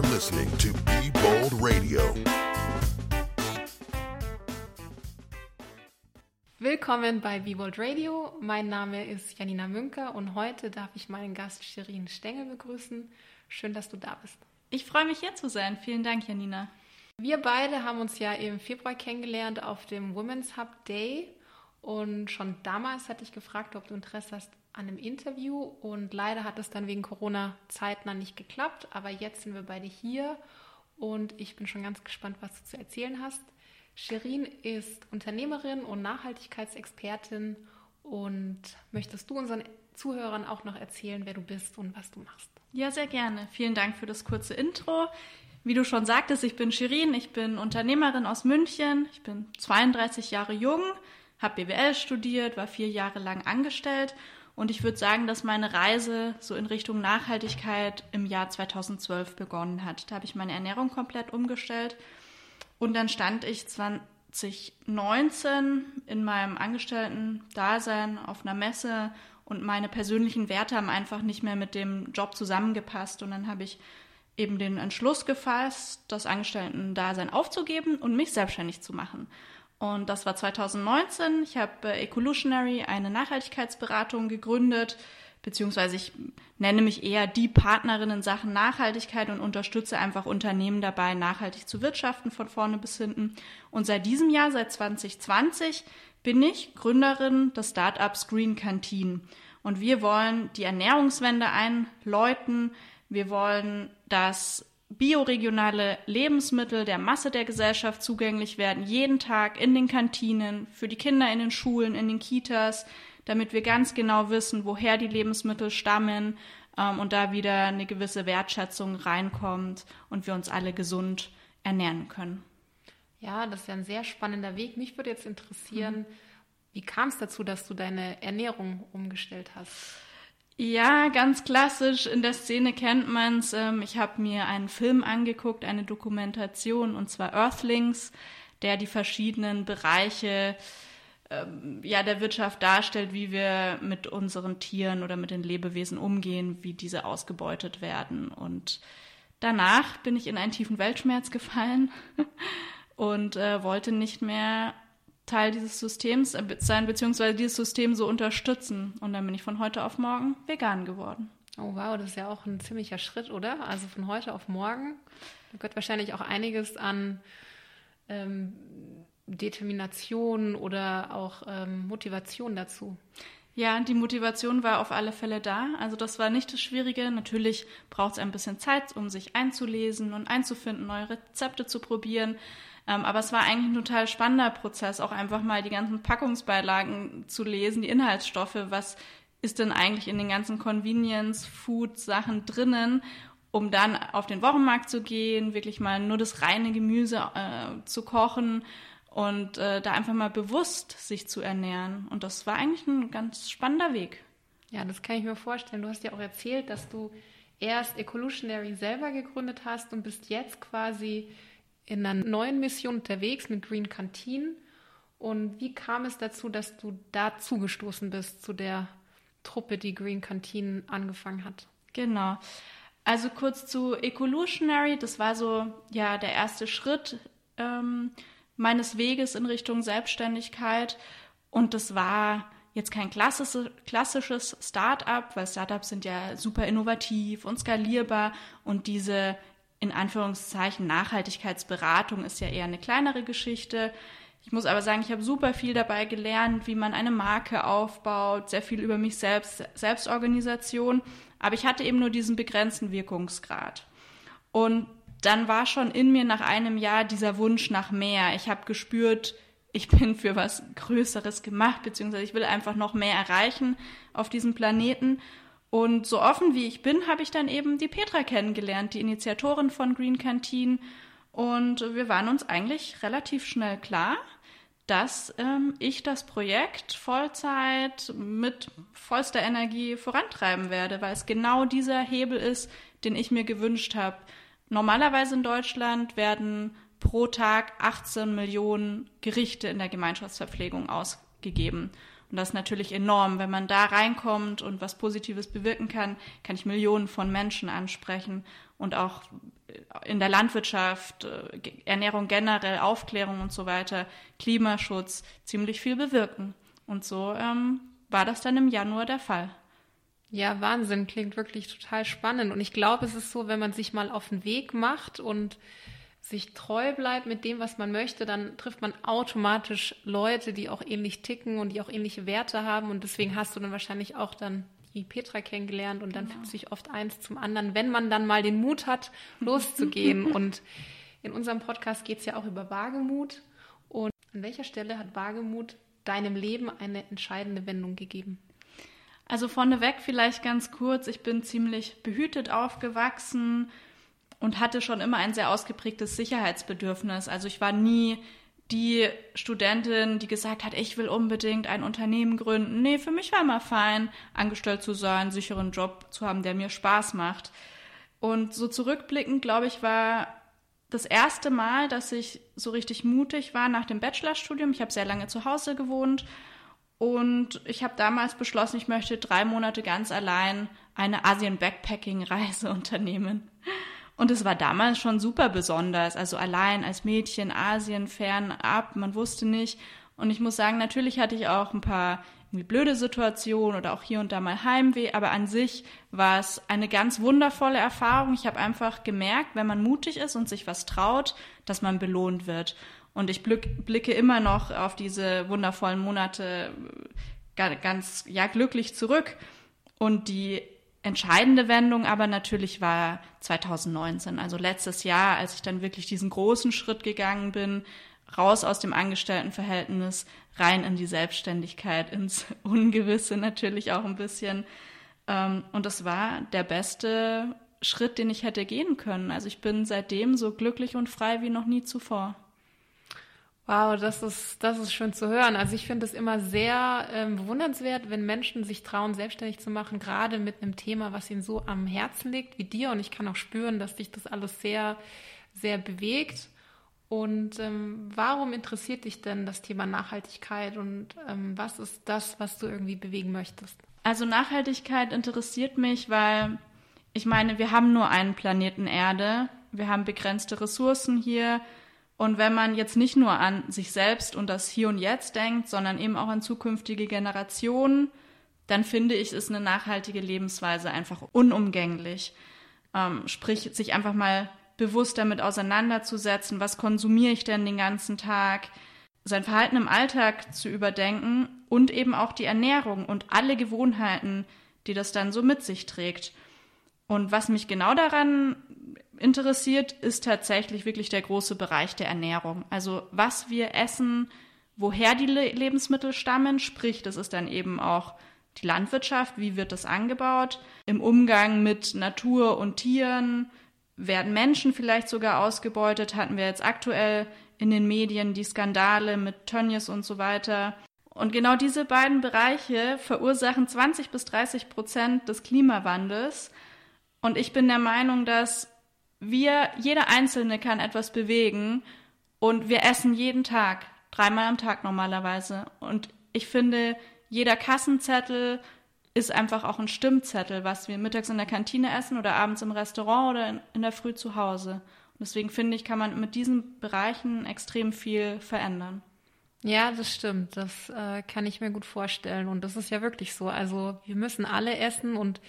You're listening to Be Bold Radio. Willkommen bei Be Bold Radio. Mein Name ist Janina Münker und heute darf ich meinen Gast Shirin Stengel begrüßen. Schön, dass du da bist. Ich freue mich hier zu sein. Vielen Dank, Janina. Wir beide haben uns ja im Februar kennengelernt auf dem Women's Hub Day und schon damals hatte ich gefragt, ob du Interesse hast an einem Interview und leider hat es dann wegen Corona zeitnah nicht geklappt, aber jetzt sind wir beide hier und ich bin schon ganz gespannt, was du zu erzählen hast. Shirin ist Unternehmerin und Nachhaltigkeitsexpertin und möchtest du unseren Zuhörern auch noch erzählen, wer du bist und was du machst? Ja, sehr gerne. Vielen Dank für das kurze Intro. Wie du schon sagtest, ich bin Shirin, ich bin Unternehmerin aus München, ich bin 32 Jahre jung, habe BWL studiert, war vier Jahre lang angestellt und ich würde sagen, dass meine Reise so in Richtung Nachhaltigkeit im Jahr 2012 begonnen hat. Da habe ich meine Ernährung komplett umgestellt und dann stand ich 2019 in meinem Angestellten-Dasein auf einer Messe und meine persönlichen Werte haben einfach nicht mehr mit dem Job zusammengepasst und dann habe ich eben den Entschluss gefasst, das Angestellten-Dasein aufzugeben und mich selbstständig zu machen. Und das war 2019. Ich habe äh, Ecolutionary, eine Nachhaltigkeitsberatung, gegründet, beziehungsweise ich nenne mich eher die Partnerin in Sachen Nachhaltigkeit und unterstütze einfach Unternehmen dabei, nachhaltig zu wirtschaften von vorne bis hinten. Und seit diesem Jahr, seit 2020, bin ich Gründerin des Startups Green Canteen. Und wir wollen die Ernährungswende einläuten, wir wollen, dass bioregionale Lebensmittel der Masse der Gesellschaft zugänglich werden, jeden Tag in den Kantinen, für die Kinder in den Schulen, in den Kitas, damit wir ganz genau wissen, woher die Lebensmittel stammen ähm, und da wieder eine gewisse Wertschätzung reinkommt und wir uns alle gesund ernähren können. Ja, das ist ja ein sehr spannender Weg. Mich würde jetzt interessieren, mhm. wie kam es dazu, dass du deine Ernährung umgestellt hast? Ja, ganz klassisch. In der Szene kennt man's. Ähm, ich habe mir einen Film angeguckt, eine Dokumentation, und zwar Earthlings, der die verschiedenen Bereiche ähm, ja, der Wirtschaft darstellt, wie wir mit unseren Tieren oder mit den Lebewesen umgehen, wie diese ausgebeutet werden. Und danach bin ich in einen tiefen Weltschmerz gefallen und äh, wollte nicht mehr Teil dieses Systems äh, sein, beziehungsweise dieses System so unterstützen. Und dann bin ich von heute auf morgen vegan geworden. Oh wow, das ist ja auch ein ziemlicher Schritt, oder? Also von heute auf morgen. Da gehört wahrscheinlich auch einiges an ähm, Determination oder auch ähm, Motivation dazu. Ja, die Motivation war auf alle Fälle da. Also das war nicht das Schwierige. Natürlich braucht es ein bisschen Zeit, um sich einzulesen und einzufinden, neue Rezepte zu probieren. Ähm, aber es war eigentlich ein total spannender Prozess, auch einfach mal die ganzen Packungsbeilagen zu lesen, die Inhaltsstoffe, was ist denn eigentlich in den ganzen Convenience-Food-Sachen drinnen, um dann auf den Wochenmarkt zu gehen, wirklich mal nur das reine Gemüse äh, zu kochen und äh, da einfach mal bewusst sich zu ernähren. Und das war eigentlich ein ganz spannender Weg. Ja, das kann ich mir vorstellen. Du hast ja auch erzählt, dass du erst Ecolutionary selber gegründet hast und bist jetzt quasi in einer neuen Mission unterwegs mit Green Canteen. Und wie kam es dazu, dass du da zugestoßen bist zu der Truppe, die Green Canteen angefangen hat? Genau. Also kurz zu Ecolutionary, das war so ja der erste Schritt ähm, meines Weges in Richtung Selbstständigkeit. Und das war jetzt kein klassisches, klassisches Start-up, weil Startups sind ja super innovativ und skalierbar und diese in Anführungszeichen Nachhaltigkeitsberatung ist ja eher eine kleinere Geschichte. Ich muss aber sagen, ich habe super viel dabei gelernt, wie man eine Marke aufbaut, sehr viel über mich selbst, Selbstorganisation. Aber ich hatte eben nur diesen begrenzten Wirkungsgrad. Und dann war schon in mir nach einem Jahr dieser Wunsch nach mehr. Ich habe gespürt, ich bin für was Größeres gemacht, beziehungsweise ich will einfach noch mehr erreichen auf diesem Planeten. Und so offen wie ich bin, habe ich dann eben die Petra kennengelernt, die Initiatorin von Green Canteen. Und wir waren uns eigentlich relativ schnell klar, dass ähm, ich das Projekt Vollzeit mit vollster Energie vorantreiben werde, weil es genau dieser Hebel ist, den ich mir gewünscht habe. Normalerweise in Deutschland werden pro Tag 18 Millionen Gerichte in der Gemeinschaftsverpflegung ausgegeben. Und das ist natürlich enorm. Wenn man da reinkommt und was Positives bewirken kann, kann ich Millionen von Menschen ansprechen und auch in der Landwirtschaft, äh, Ernährung generell, Aufklärung und so weiter, Klimaschutz ziemlich viel bewirken. Und so ähm, war das dann im Januar der Fall. Ja, Wahnsinn, klingt wirklich total spannend. Und ich glaube, es ist so, wenn man sich mal auf den Weg macht und sich treu bleibt mit dem, was man möchte, dann trifft man automatisch Leute, die auch ähnlich ticken und die auch ähnliche Werte haben. Und deswegen hast du dann wahrscheinlich auch dann die Petra kennengelernt und dann genau. fühlt sich oft eins zum anderen, wenn man dann mal den Mut hat, loszugehen. und in unserem Podcast geht es ja auch über Wagemut. Und an welcher Stelle hat Wagemut deinem Leben eine entscheidende Wendung gegeben? Also vorneweg vielleicht ganz kurz, ich bin ziemlich behütet aufgewachsen und hatte schon immer ein sehr ausgeprägtes Sicherheitsbedürfnis. Also ich war nie die Studentin, die gesagt hat, ich will unbedingt ein Unternehmen gründen. Nee, für mich war immer fein, angestellt zu sein, einen sicheren Job zu haben, der mir Spaß macht. Und so zurückblickend, glaube ich, war das erste Mal, dass ich so richtig mutig war nach dem Bachelorstudium. Ich habe sehr lange zu Hause gewohnt und ich habe damals beschlossen, ich möchte drei Monate ganz allein eine Asien-Backpacking-Reise unternehmen. Und es war damals schon super besonders. Also allein als Mädchen Asien fernab, man wusste nicht. Und ich muss sagen, natürlich hatte ich auch ein paar irgendwie blöde Situationen oder auch hier und da mal Heimweh, aber an sich war es eine ganz wundervolle Erfahrung. Ich habe einfach gemerkt, wenn man mutig ist und sich was traut, dass man belohnt wird. Und ich blicke immer noch auf diese wundervollen Monate äh, ganz, ja, glücklich zurück. Und die entscheidende Wendung aber natürlich war 2019, also letztes Jahr, als ich dann wirklich diesen großen Schritt gegangen bin, raus aus dem Angestelltenverhältnis, rein in die Selbstständigkeit, ins Ungewisse natürlich auch ein bisschen. Ähm, und das war der beste Schritt, den ich hätte gehen können. Also ich bin seitdem so glücklich und frei wie noch nie zuvor. Wow, das ist, das ist schön zu hören. Also ich finde es immer sehr ähm, bewundernswert, wenn Menschen sich trauen, selbstständig zu machen, gerade mit einem Thema, was ihnen so am Herzen liegt wie dir. Und ich kann auch spüren, dass dich das alles sehr, sehr bewegt. Und ähm, warum interessiert dich denn das Thema Nachhaltigkeit und ähm, was ist das, was du irgendwie bewegen möchtest? Also Nachhaltigkeit interessiert mich, weil ich meine, wir haben nur einen Planeten Erde, wir haben begrenzte Ressourcen hier und wenn man jetzt nicht nur an sich selbst und das Hier und Jetzt denkt, sondern eben auch an zukünftige Generationen, dann finde ich, ist eine nachhaltige Lebensweise einfach unumgänglich. Ähm, sprich, sich einfach mal bewusst damit auseinanderzusetzen, was konsumiere ich denn den ganzen Tag, sein Verhalten im Alltag zu überdenken und eben auch die Ernährung und alle Gewohnheiten, die das dann so mit sich trägt. Und was mich genau daran interessiert, ist tatsächlich wirklich der große Bereich der Ernährung. Also was wir essen, woher die Le Lebensmittel stammen, sprich, das ist dann eben auch die Landwirtschaft, wie wird das angebaut, im Umgang mit Natur und Tieren, werden Menschen vielleicht sogar ausgebeutet, hatten wir jetzt aktuell in den Medien die Skandale mit Tönnies und so weiter. Und genau diese beiden Bereiche verursachen 20 bis 30 Prozent des Klimawandels. Und ich bin der Meinung, dass wir, jeder Einzelne kann etwas bewegen und wir essen jeden Tag, dreimal am Tag normalerweise. Und ich finde, jeder Kassenzettel ist einfach auch ein Stimmzettel, was wir mittags in der Kantine essen oder abends im Restaurant oder in, in der Früh zu Hause. Und deswegen finde ich, kann man mit diesen Bereichen extrem viel verändern. Ja, das stimmt. Das äh, kann ich mir gut vorstellen. Und das ist ja wirklich so. Also wir müssen alle essen und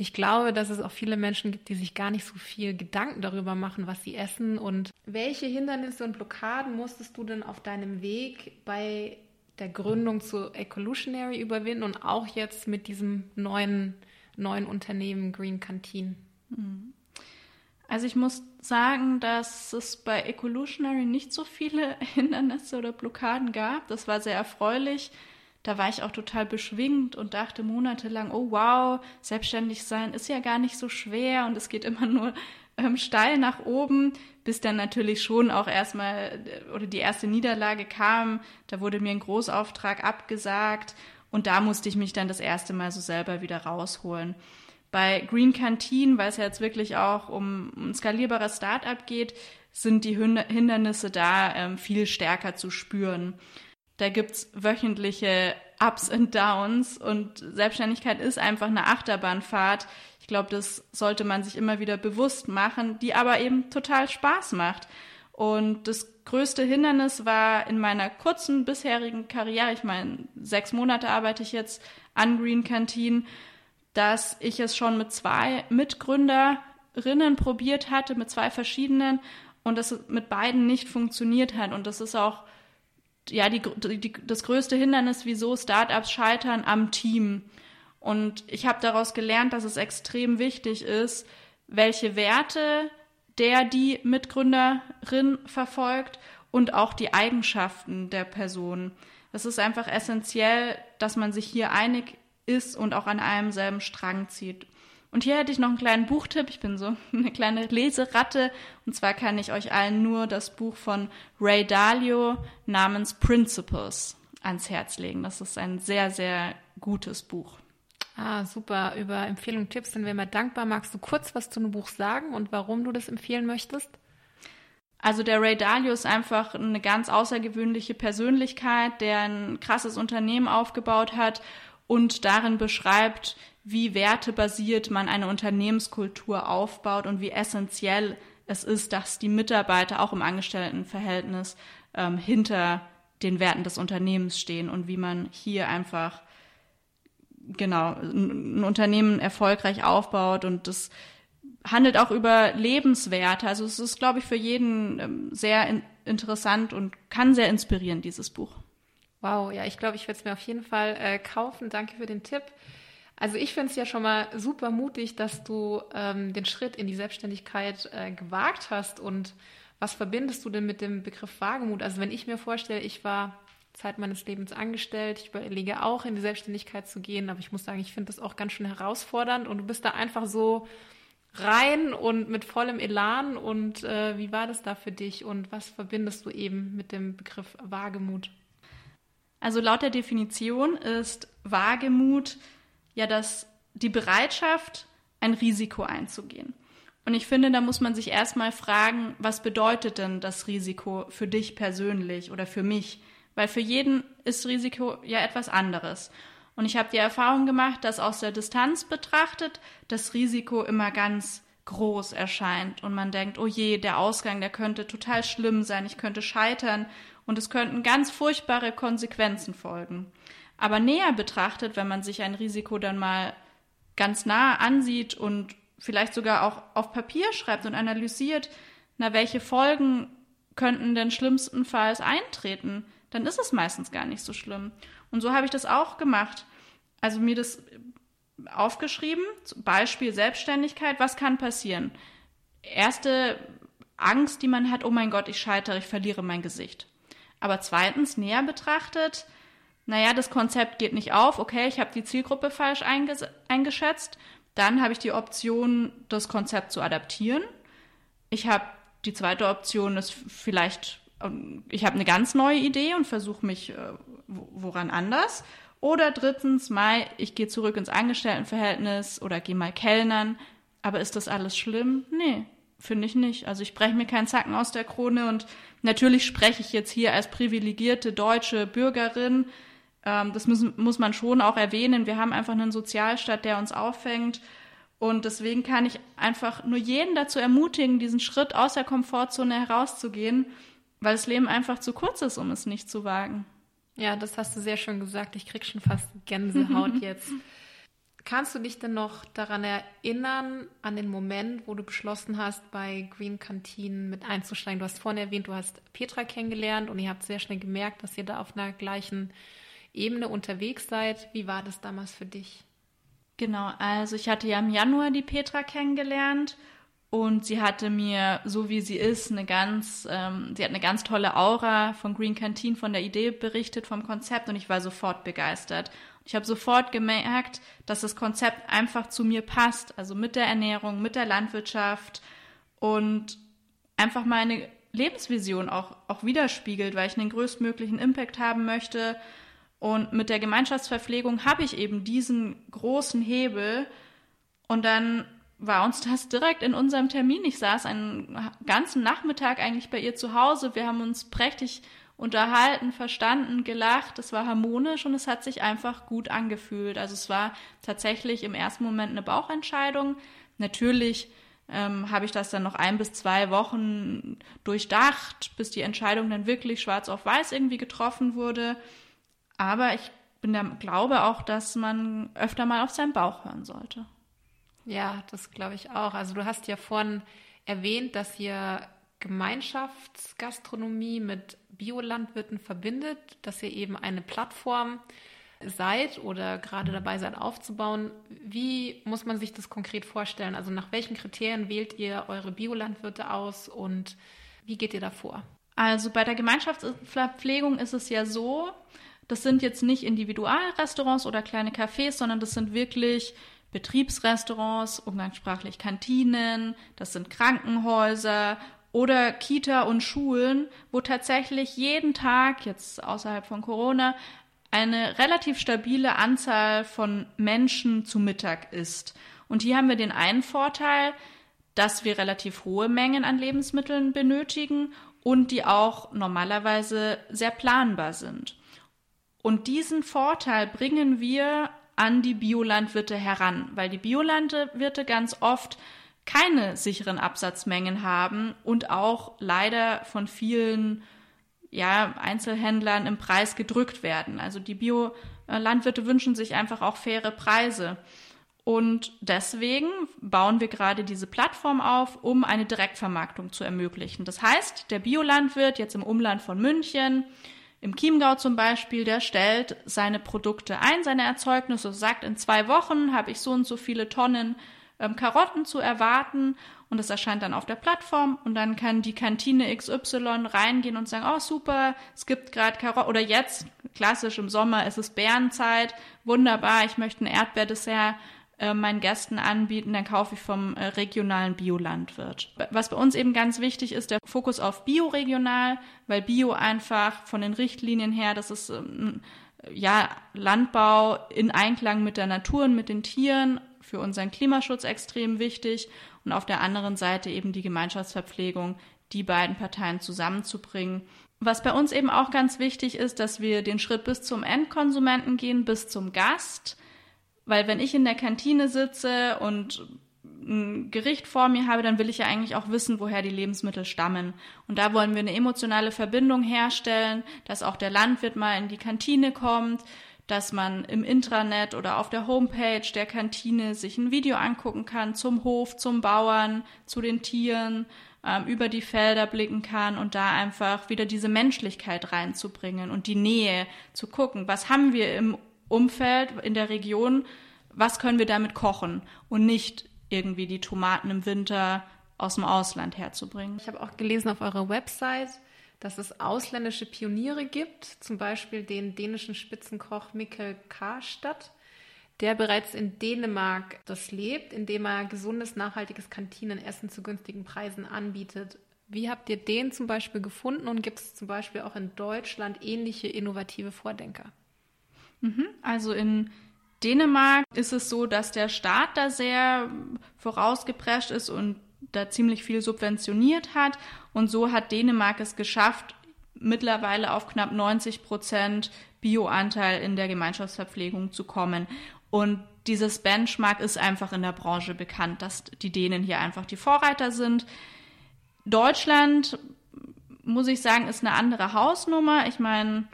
ich glaube, dass es auch viele Menschen gibt, die sich gar nicht so viel Gedanken darüber machen, was sie essen. Und welche Hindernisse und Blockaden musstest du denn auf deinem Weg bei der Gründung zu Ecolutionary überwinden und auch jetzt mit diesem neuen, neuen Unternehmen Green Canteen? Mhm. Also ich muss sagen, dass es bei Ecolutionary nicht so viele Hindernisse oder Blockaden gab. Das war sehr erfreulich da war ich auch total beschwingt und dachte monatelang, oh wow, selbstständig sein ist ja gar nicht so schwer und es geht immer nur ähm, steil nach oben, bis dann natürlich schon auch erstmal äh, oder die erste Niederlage kam. Da wurde mir ein Großauftrag abgesagt und da musste ich mich dann das erste Mal so selber wieder rausholen. Bei Green Canteen, weil es ja jetzt wirklich auch um ein skalierbares Startup geht, sind die Hindernisse da ähm, viel stärker zu spüren. Da gibt's wöchentliche Ups and Downs und Selbstständigkeit ist einfach eine Achterbahnfahrt. Ich glaube, das sollte man sich immer wieder bewusst machen, die aber eben total Spaß macht. Und das größte Hindernis war in meiner kurzen bisherigen Karriere, ich meine, sechs Monate arbeite ich jetzt an Green Canteen, dass ich es schon mit zwei Mitgründerinnen probiert hatte, mit zwei verschiedenen und das mit beiden nicht funktioniert hat. Und das ist auch ja die, die, das größte Hindernis, wieso Startups scheitern am Team. Und ich habe daraus gelernt, dass es extrem wichtig ist, welche Werte der die Mitgründerin verfolgt und auch die Eigenschaften der Person. Es ist einfach essentiell, dass man sich hier einig ist und auch an einem selben Strang zieht. Und hier hätte ich noch einen kleinen Buchtipp. Ich bin so eine kleine Leseratte. Und zwar kann ich euch allen nur das Buch von Ray Dalio namens Principles ans Herz legen. Das ist ein sehr, sehr gutes Buch. Ah, super. Über Empfehlungen, Tipps sind wir immer dankbar. Magst du kurz was zu einem Buch sagen und warum du das empfehlen möchtest? Also der Ray Dalio ist einfach eine ganz außergewöhnliche Persönlichkeit, der ein krasses Unternehmen aufgebaut hat und darin beschreibt, wie wertebasiert man eine Unternehmenskultur aufbaut und wie essentiell es ist, dass die Mitarbeiter auch im Angestelltenverhältnis ähm, hinter den Werten des Unternehmens stehen und wie man hier einfach genau ein Unternehmen erfolgreich aufbaut und das handelt auch über Lebenswerte. Also es ist, glaube ich, für jeden ähm, sehr in interessant und kann sehr inspirieren, dieses Buch. Wow, ja, ich glaube, ich werde es mir auf jeden Fall äh, kaufen. Danke für den Tipp. Also ich finde es ja schon mal super mutig, dass du ähm, den Schritt in die Selbstständigkeit äh, gewagt hast. Und was verbindest du denn mit dem Begriff Wagemut? Also wenn ich mir vorstelle, ich war Zeit meines Lebens angestellt. Ich überlege auch, in die Selbstständigkeit zu gehen, aber ich muss sagen, ich finde das auch ganz schön herausfordernd und du bist da einfach so rein und mit vollem Elan. Und äh, wie war das da für dich und was verbindest du eben mit dem Begriff Wagemut? Also laut der Definition ist Wagemut ja das, die Bereitschaft, ein Risiko einzugehen. Und ich finde, da muss man sich erstmal fragen, was bedeutet denn das Risiko für dich persönlich oder für mich? weil für jeden ist Risiko ja etwas anderes. Und ich habe die Erfahrung gemacht, dass aus der Distanz betrachtet das Risiko immer ganz groß erscheint und man denkt, oh je, der Ausgang, der könnte total schlimm sein, ich könnte scheitern und es könnten ganz furchtbare Konsequenzen folgen. Aber näher betrachtet, wenn man sich ein Risiko dann mal ganz nah ansieht und vielleicht sogar auch auf Papier schreibt und analysiert, na, welche Folgen könnten denn schlimmstenfalls eintreten? dann ist es meistens gar nicht so schlimm. Und so habe ich das auch gemacht. Also mir das aufgeschrieben, Beispiel Selbstständigkeit, was kann passieren? Erste Angst, die man hat, oh mein Gott, ich scheitere, ich verliere mein Gesicht. Aber zweitens, näher betrachtet, naja, das Konzept geht nicht auf, okay, ich habe die Zielgruppe falsch eingeschätzt, dann habe ich die Option, das Konzept zu adaptieren. Ich habe die zweite Option, es vielleicht ich habe eine ganz neue Idee und versuche mich äh, woran anders. Oder drittens mal, ich gehe zurück ins Angestelltenverhältnis oder gehe mal kellnern. Aber ist das alles schlimm? Nee, finde ich nicht. Also ich breche mir keinen Zacken aus der Krone und natürlich spreche ich jetzt hier als privilegierte deutsche Bürgerin. Ähm, das müssen, muss man schon auch erwähnen. Wir haben einfach einen Sozialstaat, der uns auffängt. Und deswegen kann ich einfach nur jeden dazu ermutigen, diesen Schritt aus der Komfortzone herauszugehen weil das Leben einfach zu kurz ist, um es nicht zu wagen. Ja, das hast du sehr schön gesagt. Ich krieg schon fast Gänsehaut jetzt. Kannst du dich denn noch daran erinnern, an den Moment, wo du beschlossen hast, bei Green Canteen mit einzusteigen? Du hast vorhin erwähnt, du hast Petra kennengelernt und ihr habt sehr schnell gemerkt, dass ihr da auf einer gleichen Ebene unterwegs seid. Wie war das damals für dich? Genau, also ich hatte ja im Januar die Petra kennengelernt und sie hatte mir, so wie sie ist, eine ganz, ähm, sie hat eine ganz tolle Aura von Green Canteen, von der Idee berichtet, vom Konzept und ich war sofort begeistert. Ich habe sofort gemerkt, dass das Konzept einfach zu mir passt, also mit der Ernährung, mit der Landwirtschaft und einfach meine Lebensvision auch, auch widerspiegelt, weil ich einen größtmöglichen Impact haben möchte. Und mit der Gemeinschaftsverpflegung habe ich eben diesen großen Hebel und dann war uns das direkt in unserem Termin. Ich saß einen ganzen Nachmittag eigentlich bei ihr zu Hause. Wir haben uns prächtig unterhalten, verstanden, gelacht. Es war harmonisch und es hat sich einfach gut angefühlt. Also es war tatsächlich im ersten Moment eine Bauchentscheidung. Natürlich ähm, habe ich das dann noch ein bis zwei Wochen durchdacht, bis die Entscheidung dann wirklich schwarz auf weiß irgendwie getroffen wurde. Aber ich bin der Glaube auch, dass man öfter mal auf seinen Bauch hören sollte. Ja, das glaube ich auch. Also du hast ja vorhin erwähnt, dass ihr Gemeinschaftsgastronomie mit Biolandwirten verbindet, dass ihr eben eine Plattform seid oder gerade dabei seid aufzubauen. Wie muss man sich das konkret vorstellen? Also nach welchen Kriterien wählt ihr eure Biolandwirte aus und wie geht ihr da vor? Also bei der Gemeinschaftsverpflegung ist es ja so, das sind jetzt nicht Individualrestaurants oder kleine Cafés, sondern das sind wirklich Betriebsrestaurants, umgangssprachlich Kantinen, das sind Krankenhäuser oder Kita und Schulen, wo tatsächlich jeden Tag, jetzt außerhalb von Corona, eine relativ stabile Anzahl von Menschen zu Mittag ist. Und hier haben wir den einen Vorteil, dass wir relativ hohe Mengen an Lebensmitteln benötigen und die auch normalerweise sehr planbar sind. Und diesen Vorteil bringen wir an die Biolandwirte heran, weil die Biolandwirte ganz oft keine sicheren Absatzmengen haben und auch leider von vielen ja, Einzelhändlern im Preis gedrückt werden. Also die Biolandwirte wünschen sich einfach auch faire Preise. Und deswegen bauen wir gerade diese Plattform auf, um eine Direktvermarktung zu ermöglichen. Das heißt, der Biolandwirt jetzt im Umland von München, im Chiemgau zum Beispiel, der stellt seine Produkte ein, seine Erzeugnisse, sagt, in zwei Wochen habe ich so und so viele Tonnen ähm, Karotten zu erwarten. Und das erscheint dann auf der Plattform. Und dann kann die Kantine XY reingehen und sagen, oh super, es gibt gerade Karotten. Oder jetzt, klassisch im Sommer, ist es Bärenzeit, wunderbar, ich möchte ein Erdbeerdessert äh, meinen Gästen anbieten, dann kaufe ich vom äh, regionalen Biolandwirt. Was bei uns eben ganz wichtig ist, der Fokus auf Bioregional, weil Bio einfach von den Richtlinien her, das ist ähm, ja Landbau in Einklang mit der Natur und mit den Tieren für unseren Klimaschutz extrem wichtig und auf der anderen Seite eben die Gemeinschaftsverpflegung, die beiden Parteien zusammenzubringen. Was bei uns eben auch ganz wichtig ist, dass wir den Schritt bis zum Endkonsumenten gehen, bis zum Gast weil wenn ich in der Kantine sitze und ein Gericht vor mir habe, dann will ich ja eigentlich auch wissen, woher die Lebensmittel stammen. Und da wollen wir eine emotionale Verbindung herstellen, dass auch der Landwirt mal in die Kantine kommt, dass man im Intranet oder auf der Homepage der Kantine sich ein Video angucken kann zum Hof, zum Bauern, zu den Tieren, ähm, über die Felder blicken kann und da einfach wieder diese Menschlichkeit reinzubringen und die Nähe zu gucken, was haben wir im Umfeld, in der Region, was können wir damit kochen und nicht irgendwie die Tomaten im Winter aus dem Ausland herzubringen. Ich habe auch gelesen auf eurer Website, dass es ausländische Pioniere gibt, zum Beispiel den dänischen Spitzenkoch Mikkel Karstadt, der bereits in Dänemark das lebt, indem er gesundes, nachhaltiges Kantinenessen zu günstigen Preisen anbietet. Wie habt ihr den zum Beispiel gefunden und gibt es zum Beispiel auch in Deutschland ähnliche innovative Vordenker? Mhm. Also in Dänemark ist es so, dass der Staat da sehr vorausgeprescht ist und da ziemlich viel subventioniert hat. Und so hat Dänemark es geschafft, mittlerweile auf knapp 90 Prozent Bioanteil in der Gemeinschaftsverpflegung zu kommen. Und dieses Benchmark ist einfach in der Branche bekannt, dass die Dänen hier einfach die Vorreiter sind. Deutschland, muss ich sagen, ist eine andere Hausnummer. Ich meine,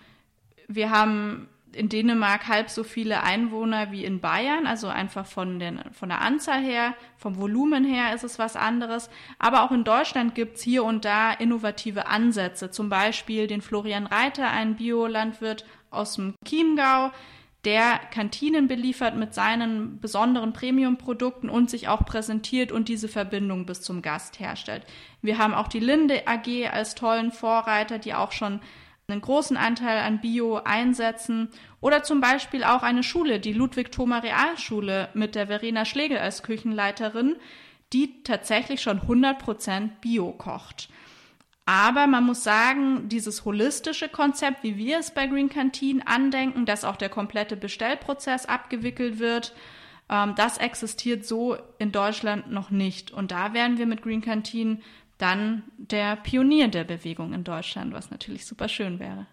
wir haben in Dänemark halb so viele Einwohner wie in Bayern, also einfach von, den, von der Anzahl her, vom Volumen her ist es was anderes. Aber auch in Deutschland gibt's hier und da innovative Ansätze, zum Beispiel den Florian Reiter, ein Biolandwirt aus dem Chiemgau, der Kantinen beliefert mit seinen besonderen Premiumprodukten und sich auch präsentiert und diese Verbindung bis zum Gast herstellt. Wir haben auch die Linde AG als tollen Vorreiter, die auch schon einen großen Anteil an Bio einsetzen oder zum Beispiel auch eine Schule, die Ludwig-Thoma Realschule mit der Verena Schlegel als Küchenleiterin, die tatsächlich schon 100% Bio kocht. Aber man muss sagen, dieses holistische Konzept, wie wir es bei Green Canteen andenken, dass auch der komplette Bestellprozess abgewickelt wird, ähm, das existiert so in Deutschland noch nicht. Und da werden wir mit Green Canteen dann der Pionier der Bewegung in Deutschland, was natürlich super schön wäre.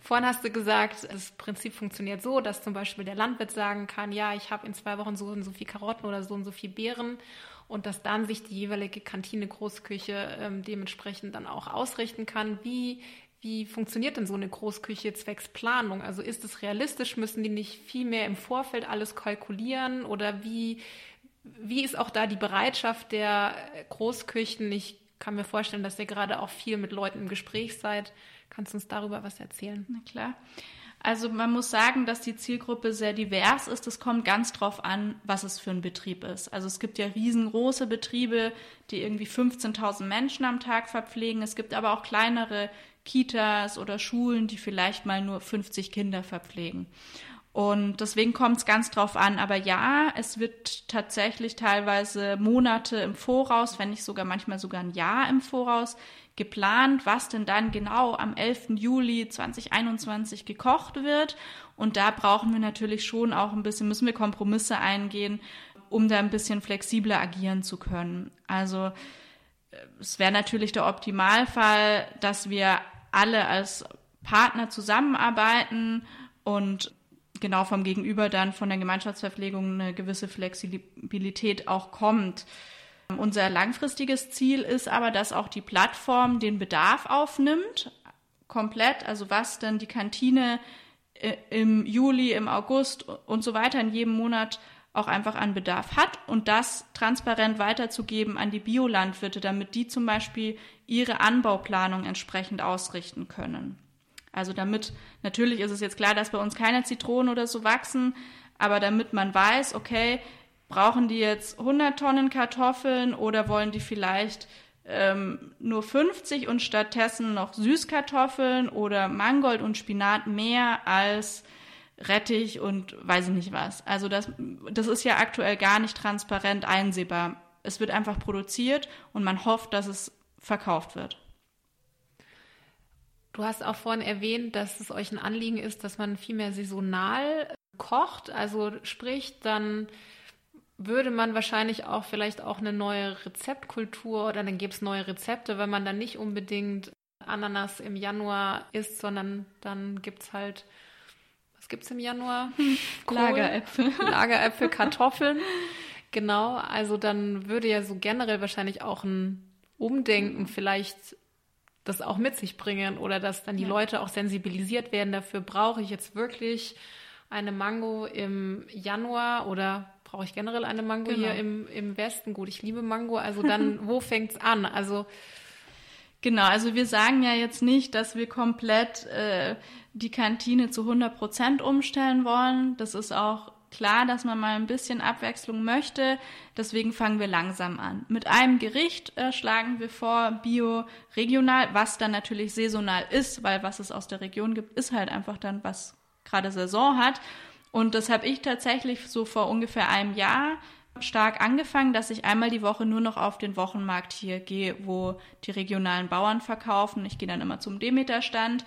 Vorhin hast du gesagt, das Prinzip funktioniert so, dass zum Beispiel der Landwirt sagen kann, ja, ich habe in zwei Wochen so und so viel Karotten oder so und so viel Beeren und dass dann sich die jeweilige Kantine, Großküche ähm, dementsprechend dann auch ausrichten kann. Wie, wie funktioniert denn so eine Großküche zwecks Planung? Also ist es realistisch? Müssen die nicht viel mehr im Vorfeld alles kalkulieren oder wie, wie ist auch da die Bereitschaft der Großküchen? Ich kann mir vorstellen, dass ihr gerade auch viel mit Leuten im Gespräch seid. Kannst du uns darüber was erzählen? Na klar. Also man muss sagen, dass die Zielgruppe sehr divers ist. Es kommt ganz drauf an, was es für ein Betrieb ist. Also es gibt ja riesengroße Betriebe, die irgendwie 15.000 Menschen am Tag verpflegen. Es gibt aber auch kleinere Kitas oder Schulen, die vielleicht mal nur 50 Kinder verpflegen. Und deswegen kommt es ganz drauf an. Aber ja, es wird tatsächlich teilweise Monate im Voraus, wenn nicht sogar manchmal sogar ein Jahr im Voraus geplant, was denn dann genau am 11. Juli 2021 gekocht wird. Und da brauchen wir natürlich schon auch ein bisschen, müssen wir Kompromisse eingehen, um da ein bisschen flexibler agieren zu können. Also äh, es wäre natürlich der Optimalfall, dass wir alle als Partner zusammenarbeiten und genau vom Gegenüber dann von der Gemeinschaftsverpflegung eine gewisse Flexibilität auch kommt. Unser langfristiges Ziel ist aber, dass auch die Plattform den Bedarf aufnimmt, komplett, also was dann die Kantine äh, im Juli, im August und so weiter in jedem Monat auch einfach an Bedarf hat und das transparent weiterzugeben an die Biolandwirte, damit die zum Beispiel ihre Anbauplanung entsprechend ausrichten können. Also damit, natürlich ist es jetzt klar, dass bei uns keine Zitronen oder so wachsen, aber damit man weiß, okay, brauchen die jetzt 100 Tonnen Kartoffeln oder wollen die vielleicht ähm, nur 50 und stattdessen noch Süßkartoffeln oder Mangold und Spinat mehr als Rettich und weiß ich nicht was. Also das, das ist ja aktuell gar nicht transparent einsehbar. Es wird einfach produziert und man hofft, dass es verkauft wird. Du hast auch vorhin erwähnt, dass es euch ein Anliegen ist, dass man viel mehr saisonal kocht. Also sprich, dann würde man wahrscheinlich auch vielleicht auch eine neue Rezeptkultur oder dann gäbe es neue Rezepte, wenn man dann nicht unbedingt Ananas im Januar isst, sondern dann gibt es halt, was gibt es im Januar? Kohl, Lageräpfel. Lageräpfel, Kartoffeln. Genau, also dann würde ja so generell wahrscheinlich auch ein Umdenken vielleicht das auch mit sich bringen oder dass dann die ja. Leute auch sensibilisiert werden dafür, brauche ich jetzt wirklich eine Mango im Januar oder brauche ich generell eine Mango genau. hier im, im Westen? Gut, ich liebe Mango, also dann, wo fängt es an? Also Genau, also wir sagen ja jetzt nicht, dass wir komplett äh, die Kantine zu 100 Prozent umstellen wollen. Das ist auch klar, dass man mal ein bisschen Abwechslung möchte. Deswegen fangen wir langsam an. Mit einem Gericht äh, schlagen wir vor, bio, regional, was dann natürlich saisonal ist, weil was es aus der Region gibt, ist halt einfach dann, was gerade Saison hat. Und das habe ich tatsächlich so vor ungefähr einem Jahr stark angefangen, dass ich einmal die Woche nur noch auf den Wochenmarkt hier gehe, wo die regionalen Bauern verkaufen. Ich gehe dann immer zum Demeter-Stand.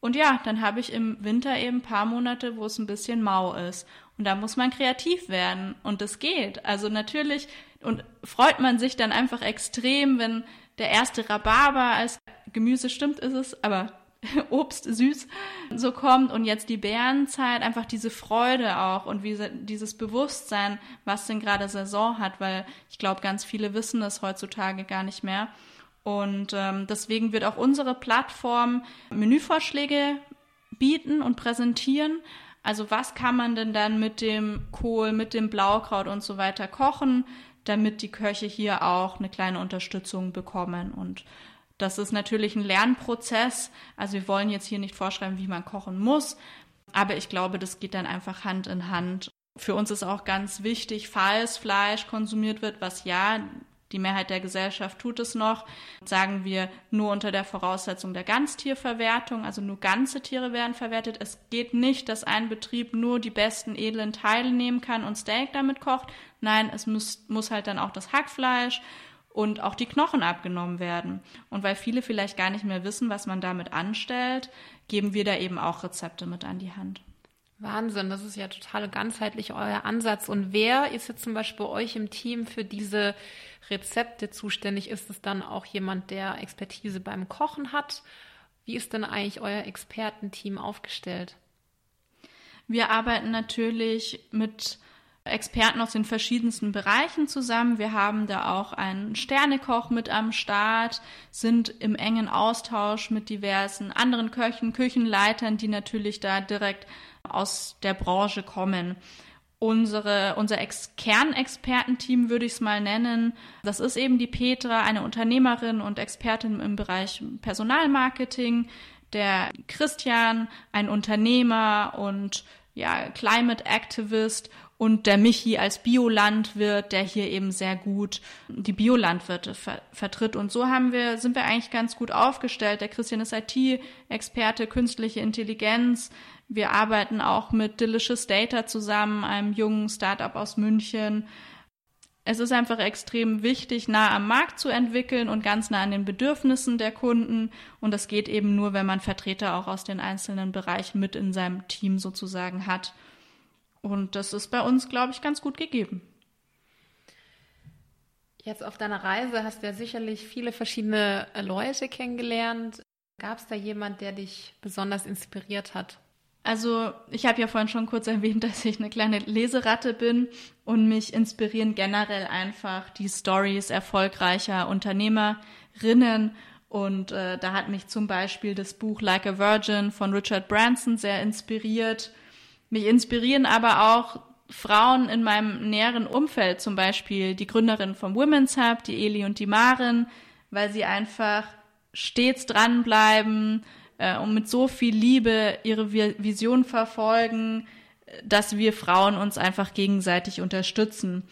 Und ja, dann habe ich im Winter eben ein paar Monate, wo es ein bisschen mau ist. Und da muss man kreativ werden. Und das geht. Also natürlich, und freut man sich dann einfach extrem, wenn der erste Rhabarber als Gemüse stimmt, ist es, aber Obst süß so kommt und jetzt die Bärenzeit, einfach diese Freude auch und wie dieses Bewusstsein, was denn gerade Saison hat, weil ich glaube, ganz viele wissen das heutzutage gar nicht mehr. Und ähm, deswegen wird auch unsere Plattform Menüvorschläge bieten und präsentieren. Also was kann man denn dann mit dem Kohl, mit dem Blaukraut und so weiter kochen, damit die Köche hier auch eine kleine Unterstützung bekommen und das ist natürlich ein Lernprozess. Also wir wollen jetzt hier nicht vorschreiben, wie man kochen muss, aber ich glaube, das geht dann einfach Hand in Hand. Für uns ist auch ganz wichtig, falls Fleisch konsumiert wird, was ja die Mehrheit der Gesellschaft tut es noch, sagen wir nur unter der Voraussetzung der Ganztierverwertung, also nur ganze Tiere werden verwertet. Es geht nicht, dass ein Betrieb nur die besten edlen Teile nehmen kann und Steak damit kocht. Nein, es muss, muss halt dann auch das Hackfleisch und auch die Knochen abgenommen werden. Und weil viele vielleicht gar nicht mehr wissen, was man damit anstellt, geben wir da eben auch Rezepte mit an die Hand. Wahnsinn, das ist ja total ganzheitlich euer Ansatz. Und wer ist jetzt zum Beispiel bei euch im Team für diese Rezepte zuständig? Ist es dann auch jemand, der Expertise beim Kochen hat? Wie ist denn eigentlich euer Expertenteam aufgestellt? Wir arbeiten natürlich mit Experten aus den verschiedensten Bereichen zusammen. Wir haben da auch einen Sternekoch mit am Start, sind im engen Austausch mit diversen anderen Köchen, Küchenleitern, die natürlich da direkt aus der Branche kommen. Unsere, unser Ex Kernexpertenteam würde ich es mal nennen. Das ist eben die Petra, eine Unternehmerin und Expertin im Bereich Personalmarketing. Der Christian, ein Unternehmer und ja, Climate Activist und der Michi als Biolandwirt, der hier eben sehr gut die Biolandwirte ver vertritt. Und so haben wir, sind wir eigentlich ganz gut aufgestellt. Der Christian ist IT-Experte, künstliche Intelligenz. Wir arbeiten auch mit Delicious Data zusammen, einem jungen Startup aus München. Es ist einfach extrem wichtig, nah am Markt zu entwickeln und ganz nah an den Bedürfnissen der Kunden. Und das geht eben nur, wenn man Vertreter auch aus den einzelnen Bereichen mit in seinem Team sozusagen hat. Und das ist bei uns, glaube ich, ganz gut gegeben. Jetzt auf deiner Reise hast du ja sicherlich viele verschiedene Leute kennengelernt. Gab es da jemand, der dich besonders inspiriert hat? Also ich habe ja vorhin schon kurz erwähnt, dass ich eine kleine Leseratte bin und mich inspirieren generell einfach die Stories erfolgreicher Unternehmerinnen. Und äh, da hat mich zum Beispiel das Buch Like a Virgin von Richard Branson sehr inspiriert. Mich inspirieren aber auch Frauen in meinem näheren Umfeld, zum Beispiel die Gründerin vom Women's Hub, die Eli und die Maren, weil sie einfach stets dranbleiben äh, und mit so viel Liebe ihre Vision verfolgen, dass wir Frauen uns einfach gegenseitig unterstützen.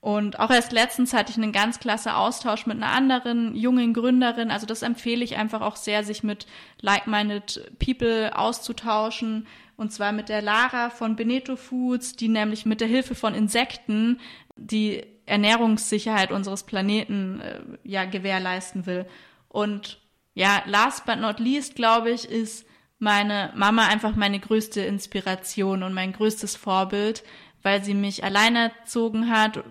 Und auch erst letztens hatte ich einen ganz klasse Austausch mit einer anderen jungen Gründerin. Also das empfehle ich einfach auch sehr, sich mit like-minded people auszutauschen, und zwar mit der Lara von Beneto Foods, die nämlich mit der Hilfe von Insekten die Ernährungssicherheit unseres Planeten äh, ja gewährleisten will. Und ja, last but not least, glaube ich, ist meine Mama einfach meine größte Inspiration und mein größtes Vorbild, weil sie mich alleine erzogen hat